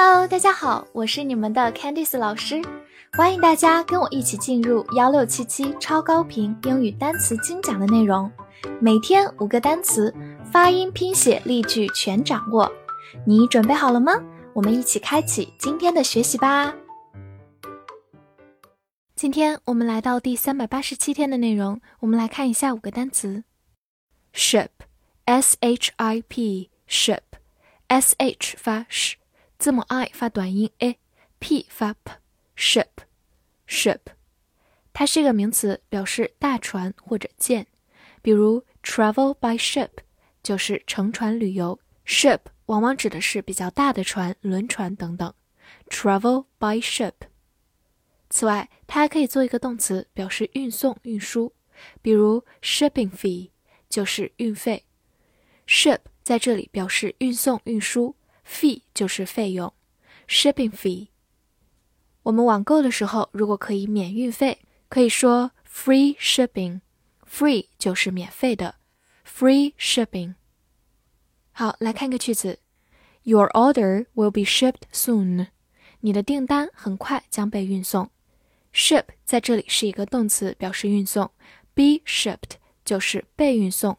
Hello，大家好，我是你们的 Candice 老师，欢迎大家跟我一起进入幺六七七超高频英语单词精讲的内容，每天五个单词，发音、拼写、例句全掌握，你准备好了吗？我们一起开启今天的学习吧。今天我们来到第三百八十七天的内容，我们来看一下五个单词：ship，s h i p，ship，s h 发 sh。字母 i 发短音 a，p 发 p，ship，ship，它是一个名词，表示大船或者舰。比如 travel by ship 就是乘船旅游，ship 往往指的是比较大的船、轮船等等。travel by ship。此外，它还可以做一个动词，表示运送、运输。比如 shipping fee 就是运费，ship 在这里表示运送、运输。Fee 就是费用，shipping fee。我们网购的时候，如果可以免运费，可以说 free shipping。free 就是免费的，free shipping。好，来看个句子：Your order will be shipped soon。你的订单很快将被运送。ship 在这里是一个动词，表示运送；be shipped 就是被运送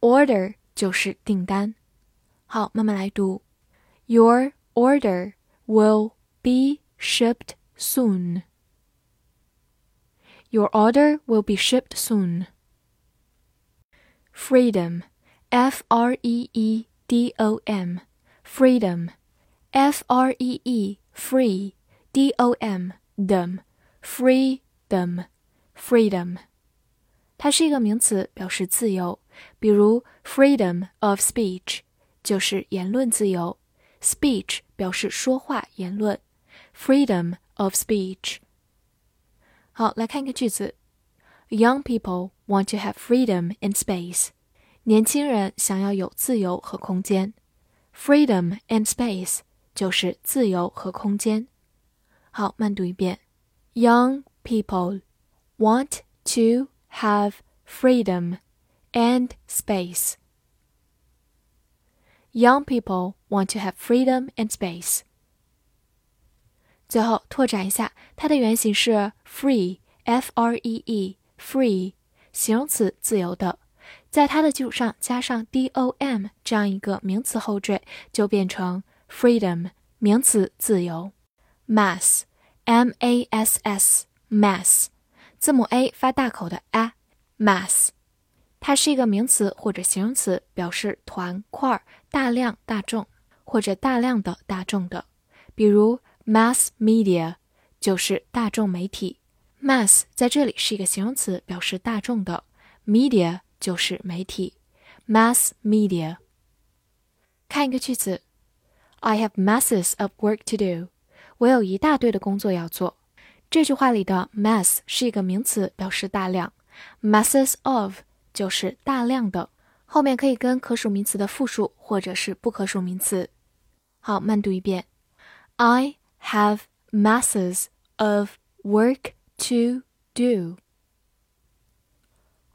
；order 就是订单。好，慢慢来读。Your order will be shipped soon. Your order will be shipped soon. Freedom, F R E E D O M, freedom, F R E E, free, D O M, them, freedom, freedom. 它是一个名词，表示自由，比如 freedom of speech 就是言论自由。 Speech 表示说话、言论，freedom of speech。好，来看一个句子：Young people want to have freedom in space。年轻人想要有自由和空间。Freedom and space 就是自由和空间。好，慢读一遍：Young people want to have freedom and space。 Young people want to have freedom and space。最后拓展一下，它的原型是 free，f r e e，free，形容词，自由的。在它的基础上加上 d o m 这样一个名词后缀，就变成 freedom，名词，自由。mass，m a s s，mass，字母 a 发大口的 a，mass。它是一个名词或者形容词，表示团块、大量、大众或者大量的大众的。比如 mass media 就是大众媒体。mass 在这里是一个形容词，表示大众的。media 就是媒体。mass media。看一个句子：I have masses of work to do。我有一大堆的工作要做。这句话里的 mass 是一个名词，表示大量。masses of 就是大量的，后面可以跟可数名词的复数或者是不可数名词。好，慢读一遍。I have masses of work to do.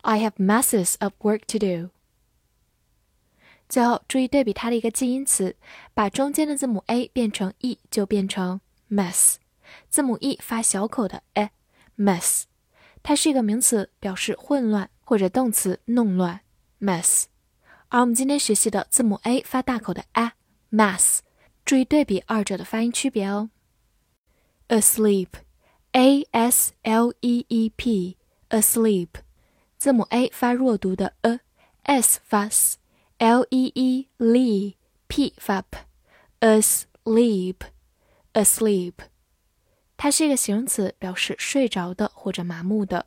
I have masses of work to do. 最后注意对比它的一个近义词，把中间的字母 a 变成 e 就变成 mess，字母 e 发小口的 a，mess，它是一个名词，表示混乱。或者动词弄乱，mess。而我们今天学习的字母 a 发大口的 a，mass，注意对比二者的发音区别哦。asleep，a s l e e p，asleep，字母 a 发弱读的 a，s 发 s，l e e l，p 发 p，asleep，asleep，它是一个形容词，表示睡着的或者麻木的。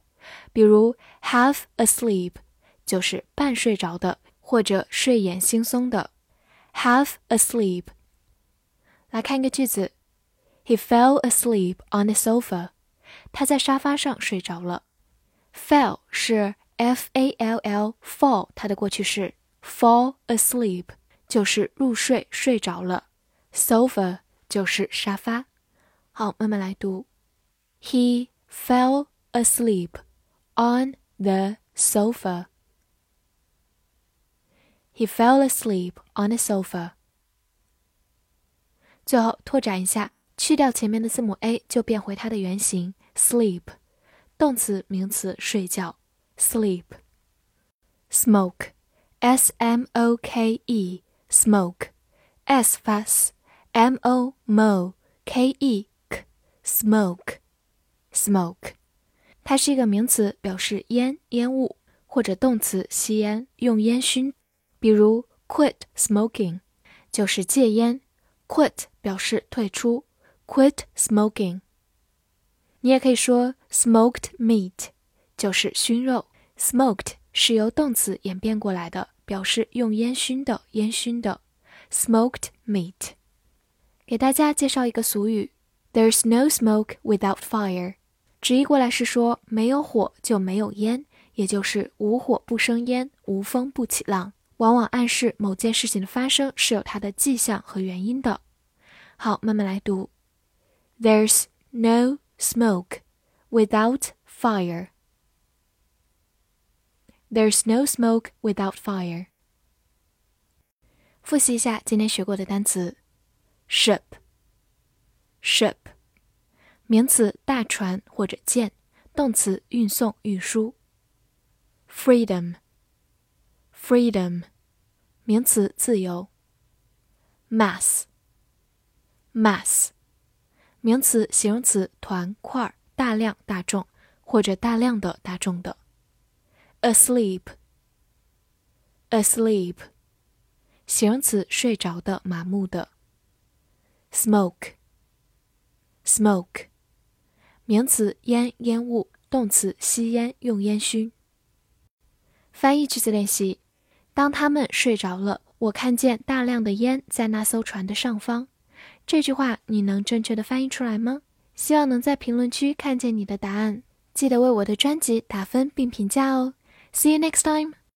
比如 half asleep 就是半睡着的或者睡眼惺忪的。half asleep。来看一个句子：He fell asleep on the sofa。他在沙发上睡着了。fell 是 f a l l fall，它的过去式 fall asleep 就是入睡睡着了。sofa 就是沙发。好，慢慢来读。He fell asleep on the sofa. He fell asleep on the sofa. 最后拓展一下，去掉前面的字母 a，就变回它的原形 sleep，动词名词睡觉 sleep。smoke，s m o k e，smoke，s 发 s，m o mo k e k，smoke，smoke， 它是一个名词，表示烟、烟雾，或者动词吸烟、用烟熏，比如 quit smoking。就是戒烟，quit 表示退出，quit smoking。你也可以说 smoked meat，就是熏肉，smoked 是由动词演变过来的，表示用烟熏的，烟熏的，smoked meat。给大家介绍一个俗语，There's no smoke without fire，直译过来是说没有火就没有烟，也就是无火不生烟，无风不起浪。往往暗示某件事情的发生是有它的迹象和原因的。好，慢慢来读。There's no smoke without fire. There's no smoke without fire. 复习一下今天学过的单词：ship, ship。名词大船或者舰，动词运送、运输。freedom。freedom，名词，自由。mass，mass，名词，形容词，团块、大量、大众或者大量的、大众的。asleep，asleep，形容词，睡着的、麻木的。smoke，smoke，名词，烟、烟雾，动词，吸烟、用烟熏。翻译句子练习。当他们睡着了，我看见大量的烟在那艘船的上方。这句话你能正确的翻译出来吗？希望能在评论区看见你的答案。记得为我的专辑打分并评价哦。See you next time.